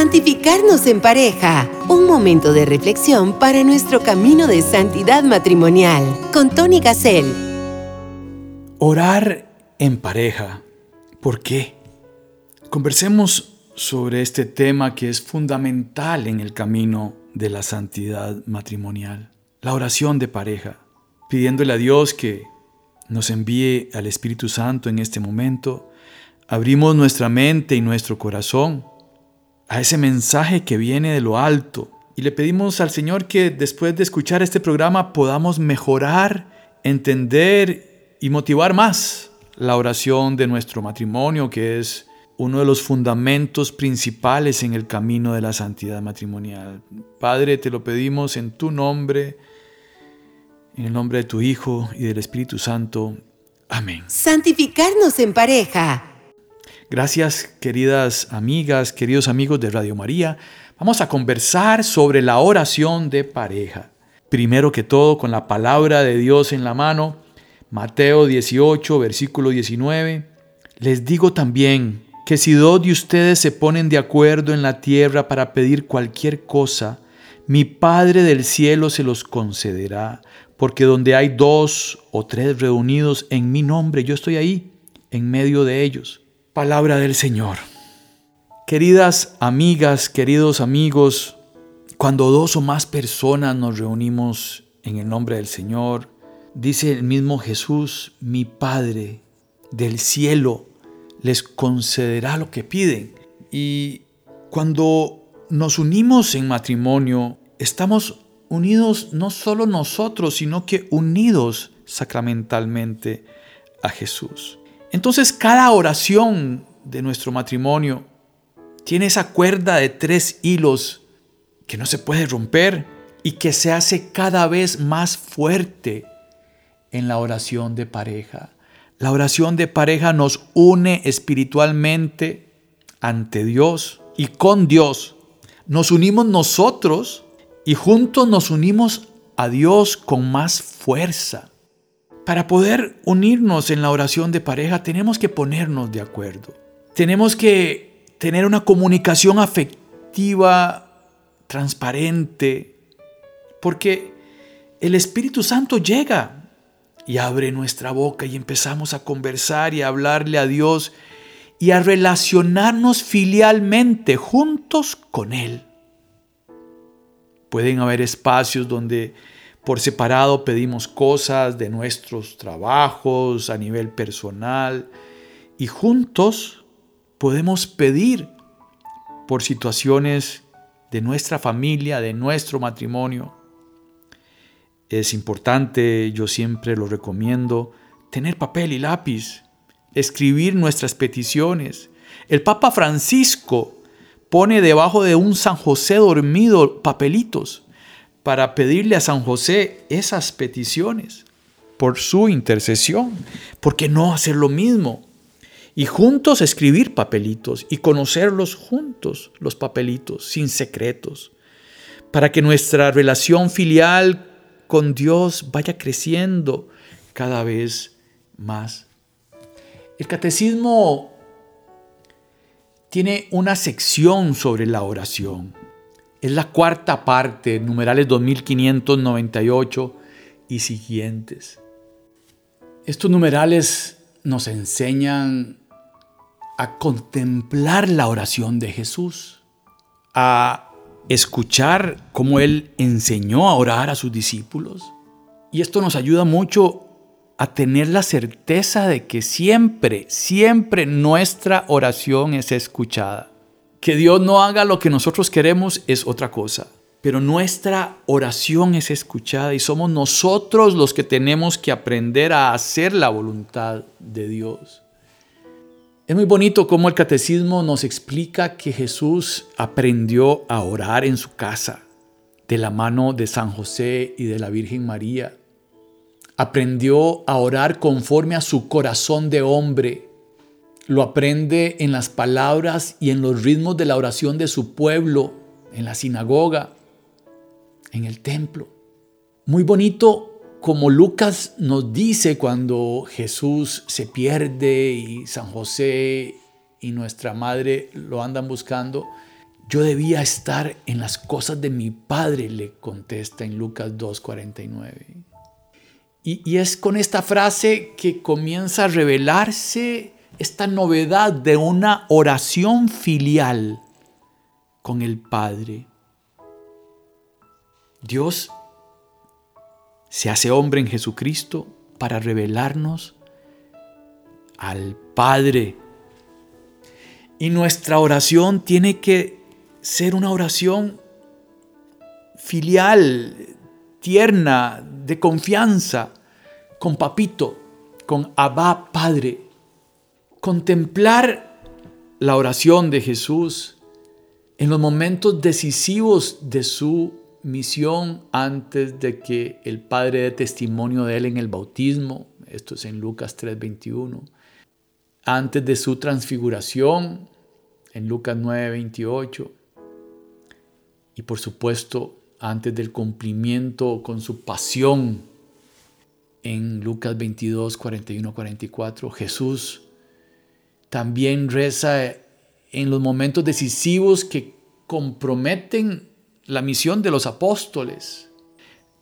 Santificarnos en pareja. Un momento de reflexión para nuestro camino de santidad matrimonial. Con Tony Gassel. Orar en pareja. ¿Por qué? Conversemos sobre este tema que es fundamental en el camino de la santidad matrimonial. La oración de pareja. Pidiéndole a Dios que nos envíe al Espíritu Santo en este momento. Abrimos nuestra mente y nuestro corazón a ese mensaje que viene de lo alto. Y le pedimos al Señor que después de escuchar este programa podamos mejorar, entender y motivar más la oración de nuestro matrimonio, que es uno de los fundamentos principales en el camino de la santidad matrimonial. Padre, te lo pedimos en tu nombre, en el nombre de tu Hijo y del Espíritu Santo. Amén. Santificarnos en pareja. Gracias queridas amigas, queridos amigos de Radio María. Vamos a conversar sobre la oración de pareja. Primero que todo con la palabra de Dios en la mano. Mateo 18, versículo 19. Les digo también que si dos de ustedes se ponen de acuerdo en la tierra para pedir cualquier cosa, mi Padre del cielo se los concederá, porque donde hay dos o tres reunidos en mi nombre, yo estoy ahí, en medio de ellos. Palabra del Señor. Queridas amigas, queridos amigos, cuando dos o más personas nos reunimos en el nombre del Señor, dice el mismo Jesús, mi Padre del cielo les concederá lo que piden. Y cuando nos unimos en matrimonio, estamos unidos no solo nosotros, sino que unidos sacramentalmente a Jesús. Entonces cada oración de nuestro matrimonio tiene esa cuerda de tres hilos que no se puede romper y que se hace cada vez más fuerte en la oración de pareja. La oración de pareja nos une espiritualmente ante Dios y con Dios. Nos unimos nosotros y juntos nos unimos a Dios con más fuerza. Para poder unirnos en la oración de pareja tenemos que ponernos de acuerdo. Tenemos que tener una comunicación afectiva, transparente, porque el Espíritu Santo llega y abre nuestra boca y empezamos a conversar y a hablarle a Dios y a relacionarnos filialmente juntos con Él. Pueden haber espacios donde por separado pedimos cosas de nuestros trabajos a nivel personal y juntos podemos pedir por situaciones de nuestra familia, de nuestro matrimonio. Es importante, yo siempre lo recomiendo, tener papel y lápiz, escribir nuestras peticiones. El Papa Francisco pone debajo de un San José dormido papelitos para pedirle a San José esas peticiones por su intercesión. ¿Por qué no hacer lo mismo? Y juntos escribir papelitos y conocerlos juntos, los papelitos, sin secretos, para que nuestra relación filial con Dios vaya creciendo cada vez más. El catecismo tiene una sección sobre la oración. Es la cuarta parte, numerales 2598 y siguientes. Estos numerales nos enseñan a contemplar la oración de Jesús, a escuchar cómo Él enseñó a orar a sus discípulos. Y esto nos ayuda mucho a tener la certeza de que siempre, siempre nuestra oración es escuchada. Que Dios no haga lo que nosotros queremos es otra cosa. Pero nuestra oración es escuchada y somos nosotros los que tenemos que aprender a hacer la voluntad de Dios. Es muy bonito cómo el catecismo nos explica que Jesús aprendió a orar en su casa de la mano de San José y de la Virgen María. Aprendió a orar conforme a su corazón de hombre lo aprende en las palabras y en los ritmos de la oración de su pueblo, en la sinagoga, en el templo. Muy bonito como Lucas nos dice cuando Jesús se pierde y San José y nuestra madre lo andan buscando, Yo debía estar en las cosas de mi Padre, le contesta en Lucas 2.49. Y, y es con esta frase que comienza a revelarse esta novedad de una oración filial con el Padre. Dios se hace hombre en Jesucristo para revelarnos al Padre. Y nuestra oración tiene que ser una oración filial, tierna, de confianza, con papito, con Abba Padre. Contemplar la oración de Jesús en los momentos decisivos de su misión antes de que el Padre dé testimonio de él en el bautismo, esto es en Lucas 3:21, antes de su transfiguración en Lucas 9:28 y por supuesto antes del cumplimiento con su pasión en Lucas 22, 41, 44, Jesús también reza en los momentos decisivos que comprometen la misión de los apóstoles.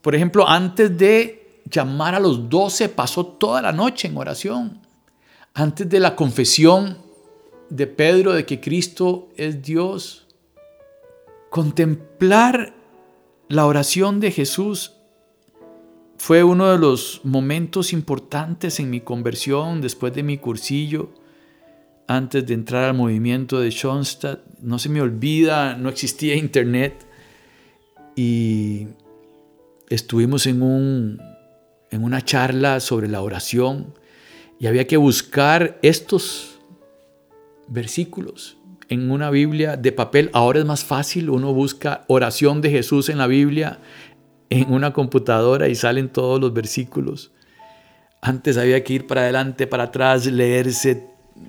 Por ejemplo, antes de llamar a los doce, pasó toda la noche en oración. Antes de la confesión de Pedro de que Cristo es Dios, contemplar la oración de Jesús fue uno de los momentos importantes en mi conversión después de mi cursillo, antes de entrar al movimiento de Schoenstatt. No se me olvida, no existía internet y estuvimos en, un, en una charla sobre la oración y había que buscar estos versículos en una Biblia de papel. Ahora es más fácil, uno busca oración de Jesús en la Biblia en una computadora y salen todos los versículos. Antes había que ir para adelante, para atrás, leerse,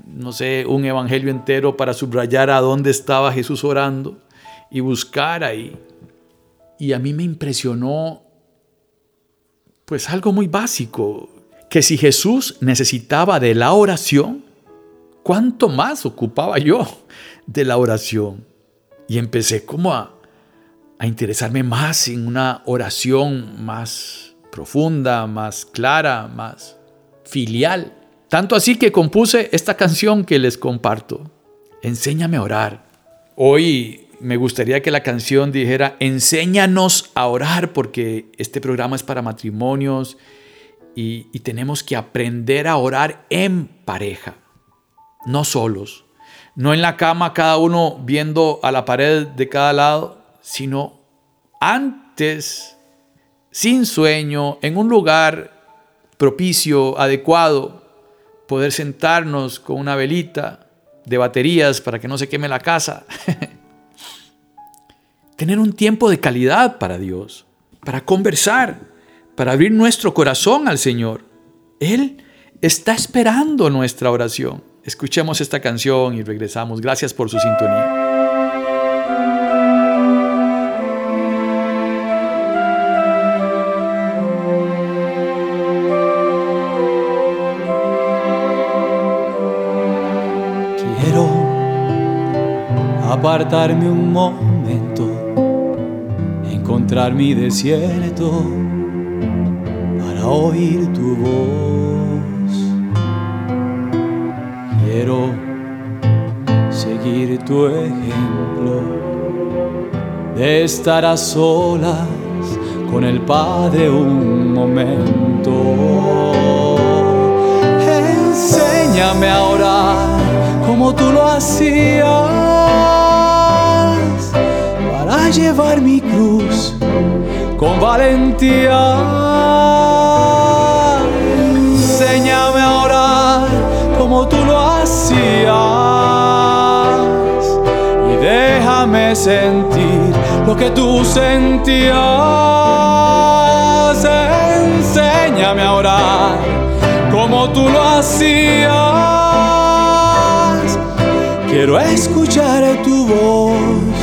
no sé, un evangelio entero para subrayar a dónde estaba Jesús orando y buscar ahí. Y a mí me impresionó, pues algo muy básico, que si Jesús necesitaba de la oración, ¿cuánto más ocupaba yo de la oración? Y empecé como a, a interesarme más en una oración más profunda, más clara, más filial. Tanto así que compuse esta canción que les comparto. Enséñame a orar. Hoy me gustaría que la canción dijera, enséñanos a orar, porque este programa es para matrimonios y, y tenemos que aprender a orar en pareja, no solos, no en la cama cada uno viendo a la pared de cada lado, sino antes, sin sueño, en un lugar propicio, adecuado, poder sentarnos con una velita de baterías para que no se queme la casa. Tener un tiempo de calidad para Dios, para conversar, para abrir nuestro corazón al Señor. Él está esperando nuestra oración. Escuchemos esta canción y regresamos. Gracias por su sintonía. Apartarme un momento, encontrar mi desierto para oír tu voz. Quiero seguir tu ejemplo de estar a solas con el Padre un momento. Enséñame a orar como tú lo hacías llevar mi cruz con valentía. Enséñame a orar como tú lo hacías y déjame sentir lo que tú sentías. Enséñame a orar como tú lo hacías. Quiero escuchar tu voz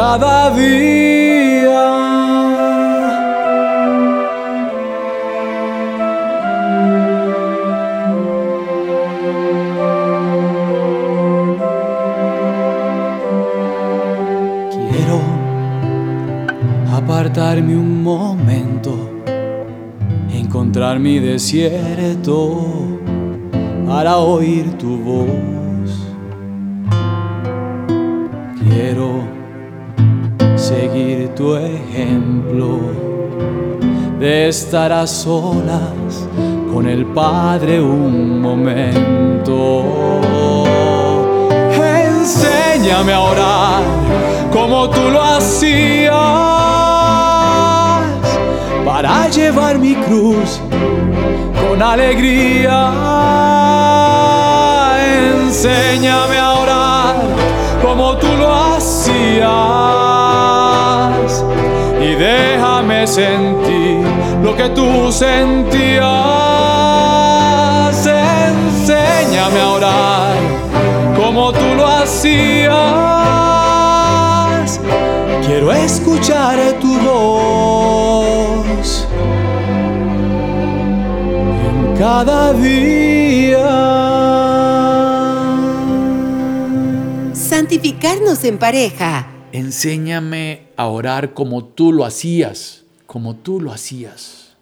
cada día. apartarme un momento, encontrar mi desierto para oír tu voz. Tu ejemplo de estar a solas con el Padre un momento. Enséñame a orar como tú lo hacías para llevar mi cruz con alegría. Enséñame a orar como tú lo hacías déjame sentir lo que tú sentías. Enséñame a orar como tú lo hacías. Quiero escuchar tu voz en cada día. Santificarnos en pareja. Enséñame a orar como tú lo hacías, como tú lo hacías.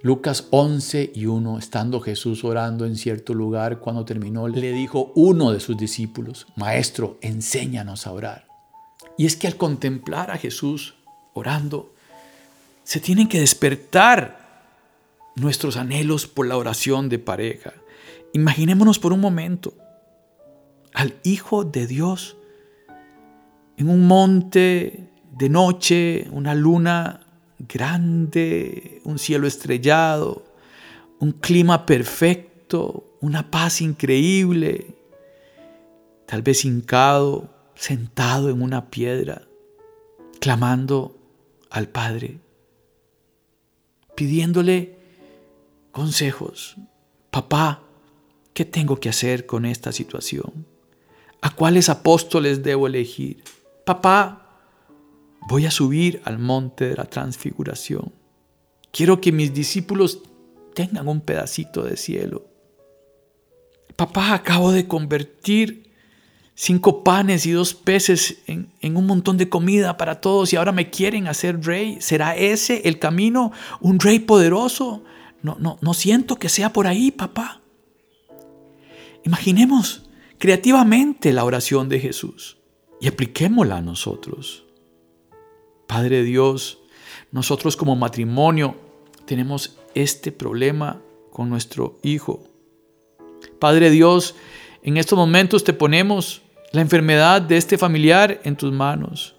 Lucas 11 y 1, estando Jesús orando en cierto lugar, cuando terminó, le dijo uno de sus discípulos, Maestro, enséñanos a orar. Y es que al contemplar a Jesús orando, se tienen que despertar nuestros anhelos por la oración de pareja. Imaginémonos por un momento al Hijo de Dios en un monte de noche, una luna grande, un cielo estrellado, un clima perfecto, una paz increíble, tal vez hincado, sentado en una piedra, clamando al Padre, pidiéndole consejos. Papá, ¿qué tengo que hacer con esta situación? ¿A cuáles apóstoles debo elegir? Papá, voy a subir al monte de la transfiguración. Quiero que mis discípulos tengan un pedacito de cielo. Papá, acabo de convertir cinco panes y dos peces en, un montón de comida para todos y ahora me quieren hacer rey. ¿Será ese el camino? ¿Un rey poderoso? No, no, no siento que sea por ahí, papá. Imaginemos creativamente la oración de Jesús y apliquémosla a nosotros. Padre Dios, nosotros como matrimonio tenemos este problema con nuestro hijo. Padre Dios, en estos momentos te ponemos la enfermedad de este familiar en tus manos.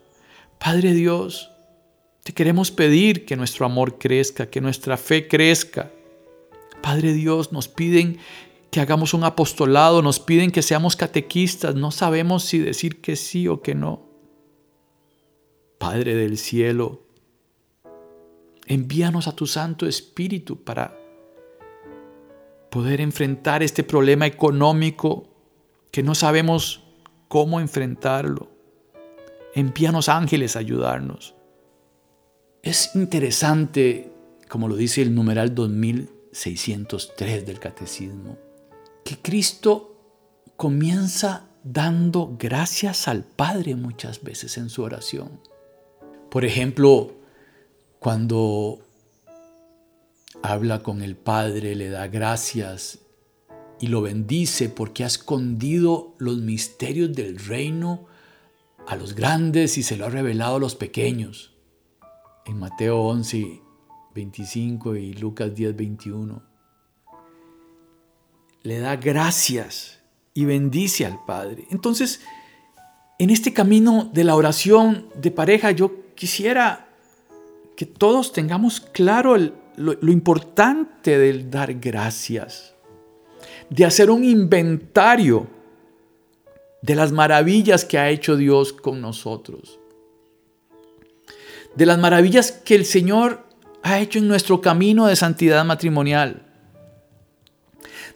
Padre Dios, te queremos pedir que nuestro amor crezca, que nuestra fe crezca. Padre Dios, nos piden que hagamos un apostolado, nos piden que seamos catequistas, no sabemos si decir que sí o que no. Padre del cielo, envíanos a tu Santo Espíritu para poder enfrentar este problema económico que no sabemos cómo enfrentarlo. Envíanos ángeles a ayudarnos. Es interesante, como lo dice el numeral 2603 del Catecismo, que Cristo comienza dando gracias al Padre muchas veces en su oración. Por ejemplo, cuando habla con el Padre, le da gracias y lo bendice porque ha escondido los misterios del reino a los grandes y se lo ha revelado a los pequeños. En Mateo 11, 25 y Lucas 10, 21. Le da gracias y bendice al Padre. Entonces, en este camino de la oración de pareja, yo quisiera que todos tengamos claro lo, lo importante del dar gracias, de hacer un inventario de las maravillas que ha hecho Dios con nosotros, de las maravillas que el Señor ha hecho en nuestro camino de santidad matrimonial,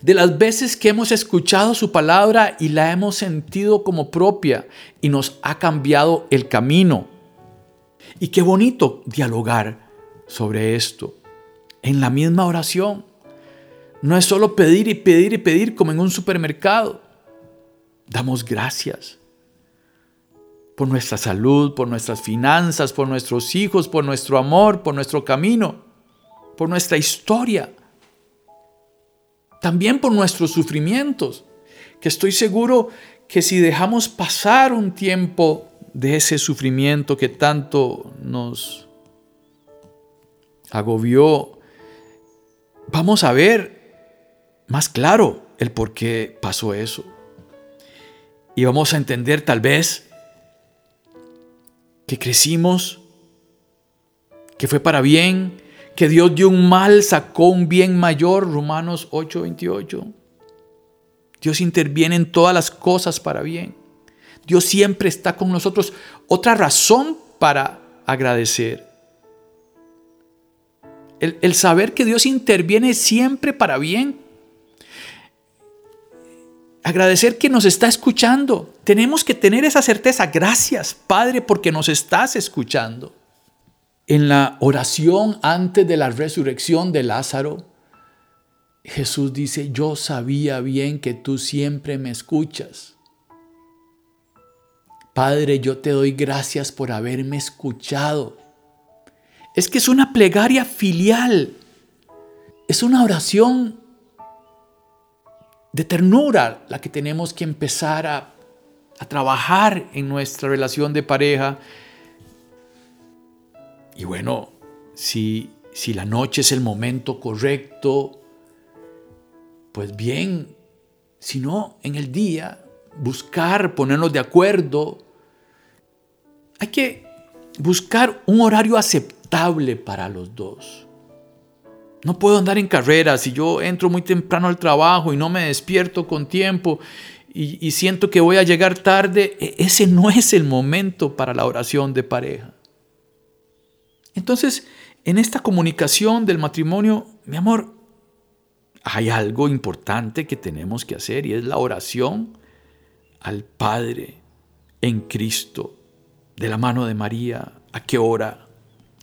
de las veces que hemos escuchado su palabra y la hemos sentido como propia y nos ha cambiado el camino. Y qué bonito dialogar sobre esto en la misma oración. No es solo pedir y pedir y pedir como en un supermercado. Damos gracias. por nuestra salud, por nuestras finanzas, por nuestros hijos, por nuestro amor, por nuestro camino, por nuestra historia, también por nuestros sufrimientos, que estoy seguro que si dejamos pasar un tiempo de ese sufrimiento que tanto nos agobió, vamos a ver más claro el por qué pasó eso. Y vamos a entender tal vez que crecimos, que fue para bien, que Dios dio un mal, sacó un bien mayor, Romanos 8:28. Dios interviene en todas las cosas para bien. Dios siempre está con nosotros. Otra razón para agradecer. El, el saber que Dios interviene siempre para bien. Agradecer que nos está escuchando. Tenemos que tener esa certeza. Gracias, Padre, porque nos estás escuchando. En la oración antes de la resurrección de Lázaro, Jesús dice, yo sabía bien que tú siempre me escuchas. Padre, yo te doy gracias por haberme escuchado. Es que es una plegaria filial. Es una oración de ternura la que tenemos que empezar a, trabajar en nuestra relación de pareja. Y bueno, si, si la noche es el momento correcto, pues bien, si no, en el día, buscar, ponernos de acuerdo. Hay que buscar un horario aceptable para los dos. No puedo andar en carrera si yo entro muy temprano al trabajo y no me despierto con tiempo y, y, siento que voy a llegar tarde. E, ese no es el momento para la oración de pareja. Entonces, en esta comunicación del matrimonio, mi amor, hay algo importante que tenemos que hacer y es la oración al Padre en Cristo, de la mano de María. ¿A qué hora?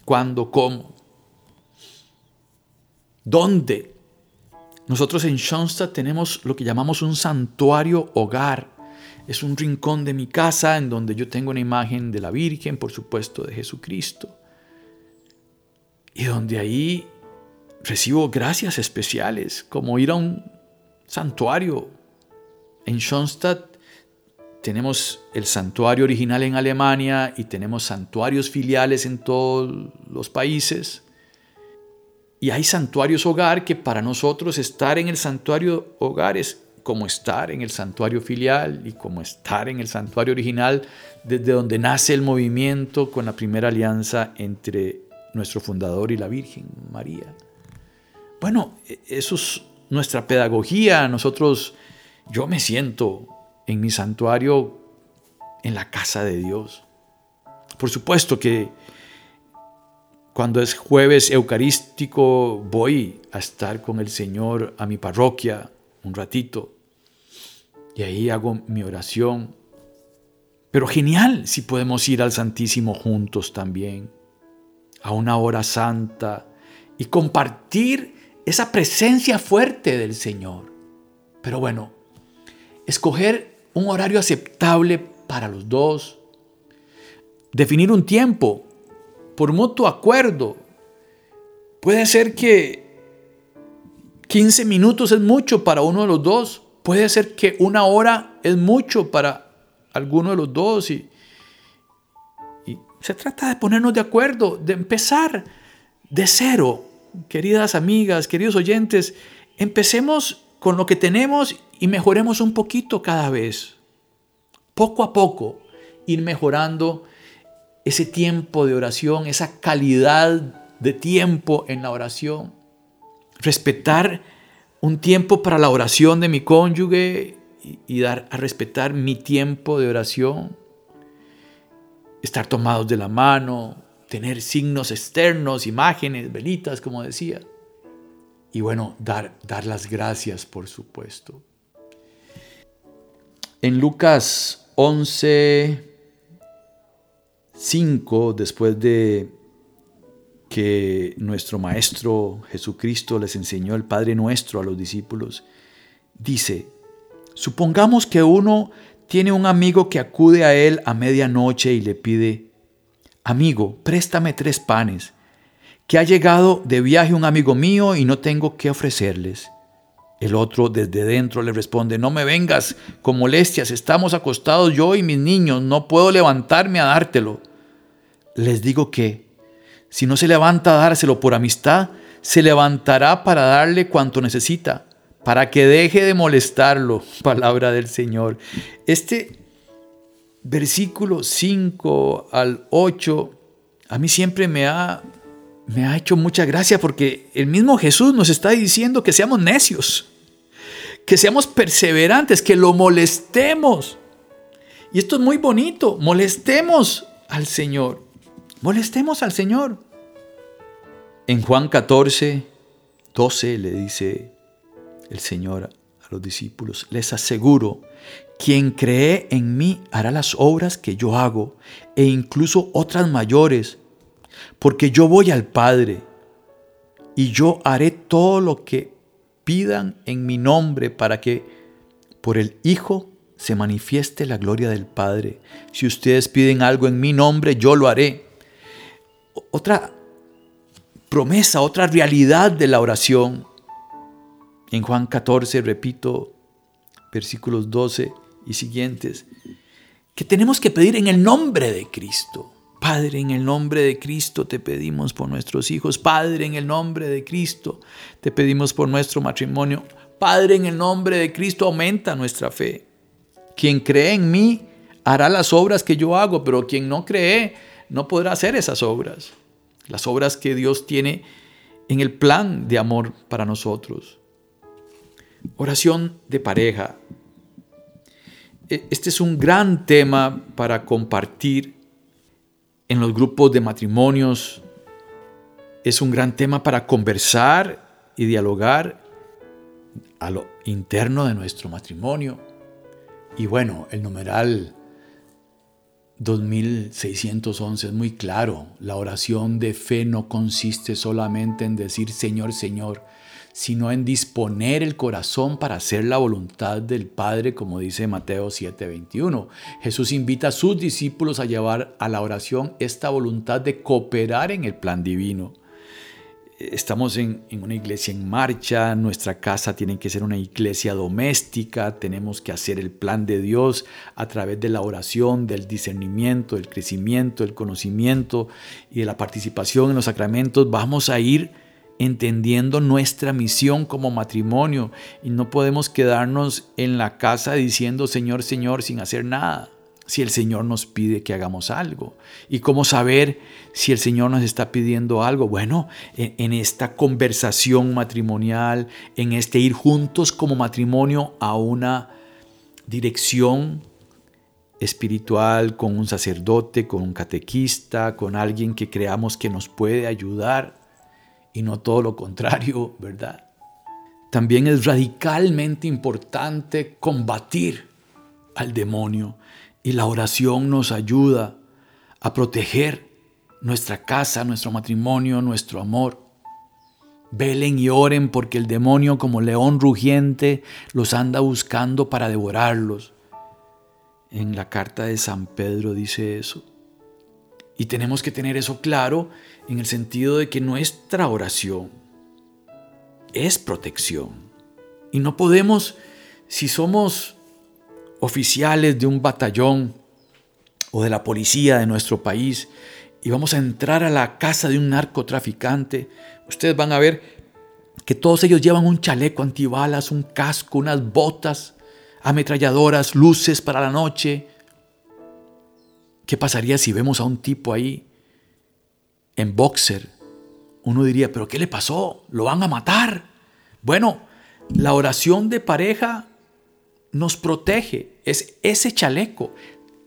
¿Cuándo? ¿Cómo? ¿Dónde? Nosotros en Schoenstatt tenemos lo que llamamos un santuario hogar. Es un rincón de mi casa en donde yo tengo una imagen de la Virgen, por supuesto, de Jesucristo. Y donde ahí recibo gracias especiales, como ir a un santuario. En Schoenstatt tenemos el santuario original en Alemania y tenemos santuarios filiales en todos los países. Y hay santuarios hogar que para nosotros estar en el santuario hogar es como estar en el santuario filial y como estar en el santuario original desde donde nace el movimiento con la primera alianza entre nuestro fundador y la Virgen María. Bueno, e, eso es nuestra pedagogía. Nosotros, yo me siento en mi santuario en la casa de Dios. Por supuesto que cuando es jueves eucarístico voy a estar con el Señor a mi parroquia un ratito y ahí hago mi oración. Pero genial si podemos ir al Santísimo juntos también, a una hora santa y compartir esa presencia fuerte del Señor. Pero bueno, escoger un horario aceptable para los dos, definir un tiempo por mutuo acuerdo. Puede ser que 15 minutos es mucho para uno de los dos, puede ser que una hora es mucho para alguno de los dos y, se trata de ponernos de acuerdo, de empezar de cero. Queridas amigas, queridos oyentes, empecemos con lo que tenemos y mejoremos un poquito cada vez. Poco a poco ir mejorando ese tiempo de oración, esa calidad de tiempo en la oración. Respetar un tiempo para la oración de mi cónyuge y, dar a respetar mi tiempo de oración. Estar tomados de la mano, tener signos externos, imágenes, velitas, como decía. Y bueno, dar, dar las gracias, por supuesto. En Lucas 11, 5, después de que nuestro Maestro Jesucristo les enseñó el Padre Nuestro a los discípulos, dice, supongamos que uno tiene un amigo que acude a él a medianoche y le pide, amigo, préstame tres panes, que ha llegado de viaje un amigo mío y no tengo qué ofrecerles. El otro desde dentro le responde, no me vengas con molestias, estamos acostados yo y mis niños, no puedo levantarme a dártelo. Les digo que, si no se levanta a dárselo por amistad, se levantará para darle cuanto necesita para que deje de molestarlo, palabra del Señor. Este versículo 5 al 8 a mí siempre me ha, me ha hecho mucha gracia porque el mismo Jesús nos está diciendo que seamos necios, que seamos perseverantes, que lo molestemos. Y esto es muy bonito, molestemos al Señor, molestemos al Señor. En Juan 14, 12 le dice el Señor a los discípulos, les aseguro, quien cree en mí hará las obras que yo hago e incluso otras mayores, porque yo voy al Padre y yo haré todo lo que pidan en mi nombre para que por el Hijo se manifieste la gloria del Padre. Si ustedes piden algo en mi nombre, yo lo haré. Otra promesa, otra realidad de la oración en Juan 14, repito, versículos 12 y siguientes, que tenemos que pedir en el nombre de Cristo. Padre, en el nombre de Cristo te pedimos por nuestros hijos. Padre, en el nombre de Cristo te pedimos por nuestro matrimonio. Padre, en el nombre de Cristo aumenta nuestra fe. Quien cree en mí hará las obras que yo hago, pero quien no cree no podrá hacer esas obras. Las obras que Dios tiene en el plan de amor para nosotros. Oración de pareja. E, este es un gran tema para compartir en los grupos de matrimonios. Es un gran tema para conversar y dialogar a lo interno de nuestro matrimonio. Y bueno, el numeral 2611 es muy claro. La oración de fe no consiste solamente en decir Señor, Señor, sino en disponer el corazón para hacer la voluntad del Padre, como dice Mateo 7:21. Jesús invita a sus discípulos a llevar a la oración esta voluntad de cooperar en el plan divino. Estamos en, en, una iglesia en marcha, nuestra casa tiene que ser una iglesia doméstica, tenemos que hacer el plan de Dios a través de la oración, del discernimiento, del crecimiento, del conocimiento y de la participación en los sacramentos. Vamos a ir entendiendo nuestra misión como matrimonio y no podemos quedarnos en la casa diciendo Señor, Señor sin hacer nada si el Señor nos pide que hagamos algo. ¿Y cómo saber si el Señor nos está pidiendo algo? Bueno, en, esta conversación matrimonial, en este ir juntos como matrimonio a una dirección espiritual con un sacerdote, con un catequista, con alguien que creamos que nos puede ayudar y no todo lo contrario, ¿verdad? También es radicalmente importante combatir al demonio y la oración nos ayuda a proteger nuestra casa, nuestro matrimonio, nuestro amor. Velen y oren porque el demonio como león rugiente los anda buscando para devorarlos. En la carta de San Pedro dice eso. Y tenemos que tener eso claro en el sentido de que nuestra oración es protección. Y no podemos, si somos oficiales de un batallón o de la policía de nuestro país y vamos a entrar a la casa de un narcotraficante, ustedes van a ver que todos ellos llevan un chaleco antibalas, un casco, unas botas, ametralladoras, luces para la noche, ¿Qué pasaría si vemos a un tipo ahí en boxer? Uno diría, pero ¿qué le pasó? ¿Lo van a matar? Bueno, la oración de pareja nos protege. Es ese chaleco.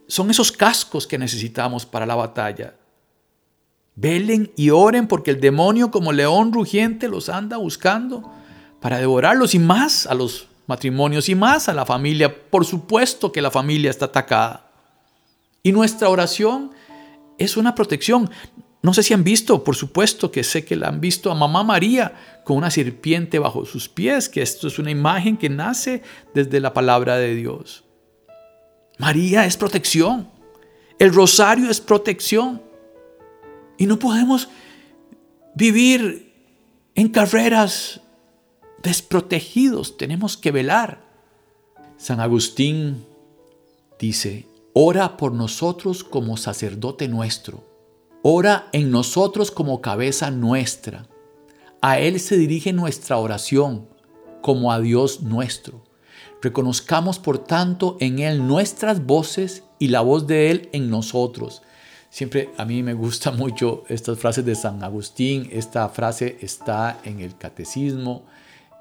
Son esos cascos que necesitamos para la batalla. Velen y oren porque el demonio como león rugiente los anda buscando para devorarlos y más a los matrimonios y más a la familia. Por supuesto que la familia está atacada. Y nuestra oración es una protección. No sé si han visto, por supuesto que sé que la han visto a Mamá María con una serpiente bajo sus pies, que esto es una imagen que nace desde la palabra de Dios. María es protección. El rosario es protección. Y no podemos vivir en carreras desprotegidos. Tenemos que velar. San Agustín dice, ora por nosotros como sacerdote nuestro. Ora en nosotros como cabeza nuestra. A Él se dirige nuestra oración como a Dios nuestro. Reconozcamos por tanto en Él nuestras voces y la voz de Él en nosotros. Siempre a mí me gusta mucho estas frases de San Agustín. Esta frase está en el catecismo,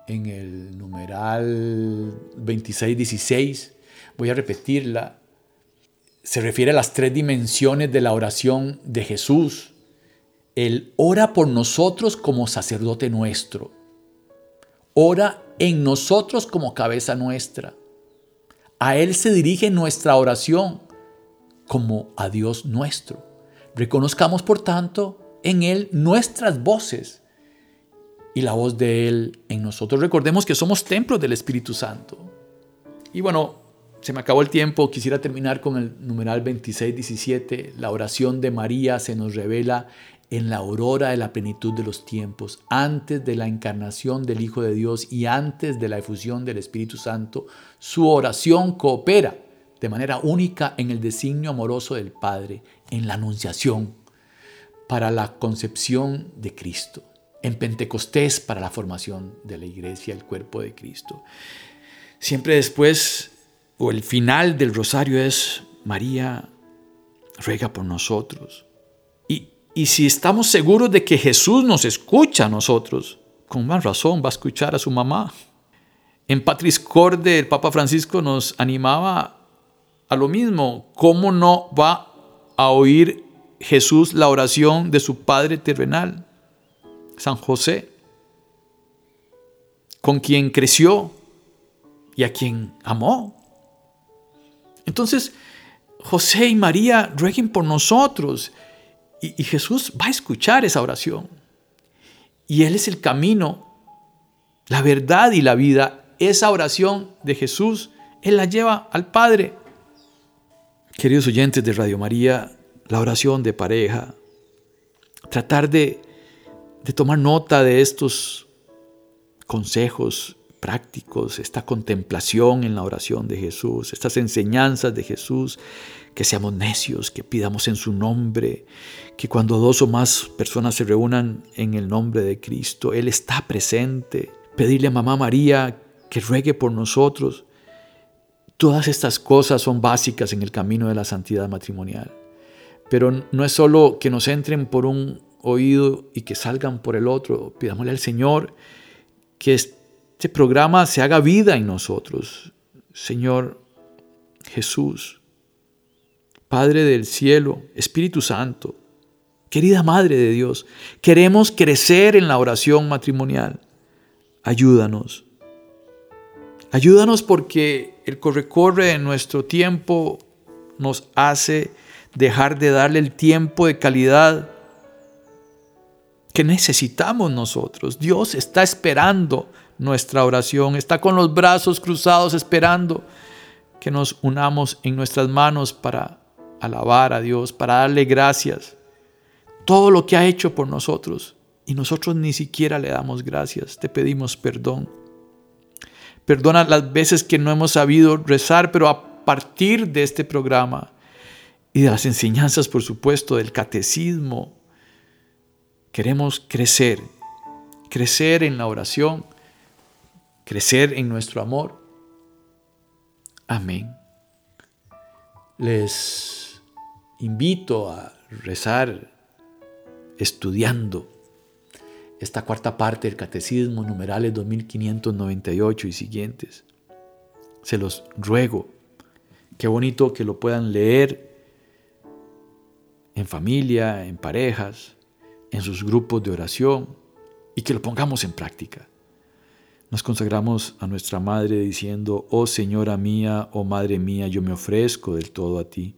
en el numeral 2616. Voy a repetirla. Se refiere a las tres dimensiones de la oración de Jesús. Él ora por nosotros como sacerdote nuestro. Ora en nosotros como cabeza nuestra. A Él se dirige nuestra oración como a Dios nuestro. Reconozcamos, por tanto, en Él nuestras voces y la voz de Él en nosotros. Recordemos que somos templos del Espíritu Santo. Y bueno, se me acabó el tiempo, quisiera terminar con el numeral 26-17. La oración de María se nos revela en la aurora de la plenitud de los tiempos, antes de la encarnación del Hijo de Dios y antes de la efusión del Espíritu Santo, su oración coopera de manera única en el designio amoroso del Padre, en la anunciación para la concepción de Cristo, en Pentecostés para la formación de la iglesia, el cuerpo de Cristo. Siempre después, o el final del rosario es, María ruega por nosotros. Y si estamos seguros de que Jesús nos escucha a nosotros, con más razón va a escuchar a su mamá. En Patris Corde el Papa Francisco nos animaba a lo mismo. ¿Cómo no va a oír Jesús la oración de su Padre terrenal, San José, con quien creció y a quien amó? Entonces, José y María rueguen por nosotros y, Jesús va a escuchar esa oración. Y Él es el camino, la verdad y la vida. Esa oración de Jesús, Él la lleva al Padre. Queridos oyentes de Radio María, la oración de pareja, tratar de, de tomar nota de estos consejos prácticos, esta contemplación en la oración de Jesús, estas enseñanzas de Jesús, que seamos necios, que pidamos en su nombre, que cuando dos o más personas se reúnan en el nombre de Cristo, Él está presente. Pedirle a Mamá María que ruegue por nosotros. Todas estas cosas son básicas en el camino de la santidad matrimonial. Pero no es solo que nos entren por un oído y que salgan por el otro. Pidámosle al Señor que este programa se haga vida en nosotros. Señor Jesús, Padre del cielo, Espíritu Santo, querida Madre de Dios, queremos crecer en la oración matrimonial. Ayúdanos. Ayúdanos porque el corre-corre de nuestro tiempo nos hace dejar de darle el tiempo de calidad que necesitamos nosotros. Dios está esperando nuestra oración, está con los brazos cruzados esperando que nos unamos en nuestras manos para alabar a Dios, para darle gracias. Todo lo que ha hecho por nosotros. Y nosotros ni siquiera le damos gracias. Te pedimos perdón. Perdona las veces que no hemos sabido rezar, pero a partir de este programa y de las enseñanzas, por supuesto, del catecismo, queremos crecer. Crecer en la oración. Crecer en nuestro amor. Amén. Les invito a rezar estudiando esta cuarta parte del Catecismo, numerales 2598 y siguientes. Se los ruego. Qué bonito que lo puedan leer en familia, en parejas, en sus grupos de oración y que lo pongamos en práctica. Nos consagramos a nuestra Madre diciendo, oh Señora mía, oh Madre mía, yo me ofrezco del todo a ti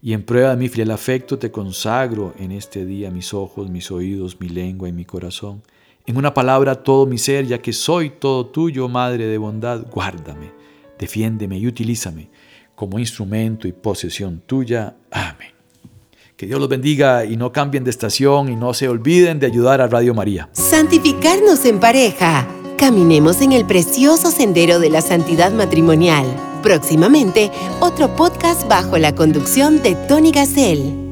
y en prueba de mi fiel afecto te consagro en este día mis ojos, mis oídos, mi lengua y mi corazón. En una palabra todo mi ser, ya que soy todo tuyo, Madre de bondad, guárdame, defiéndeme y utilízame como instrumento y posesión tuya. Amén. Que Dios los bendiga y no cambien de estación y no se olviden de ayudar a Radio María. Santificarnos en pareja. Caminemos en el precioso sendero de la santidad matrimonial. Próximamente, otro podcast bajo la conducción de Tony Gassel.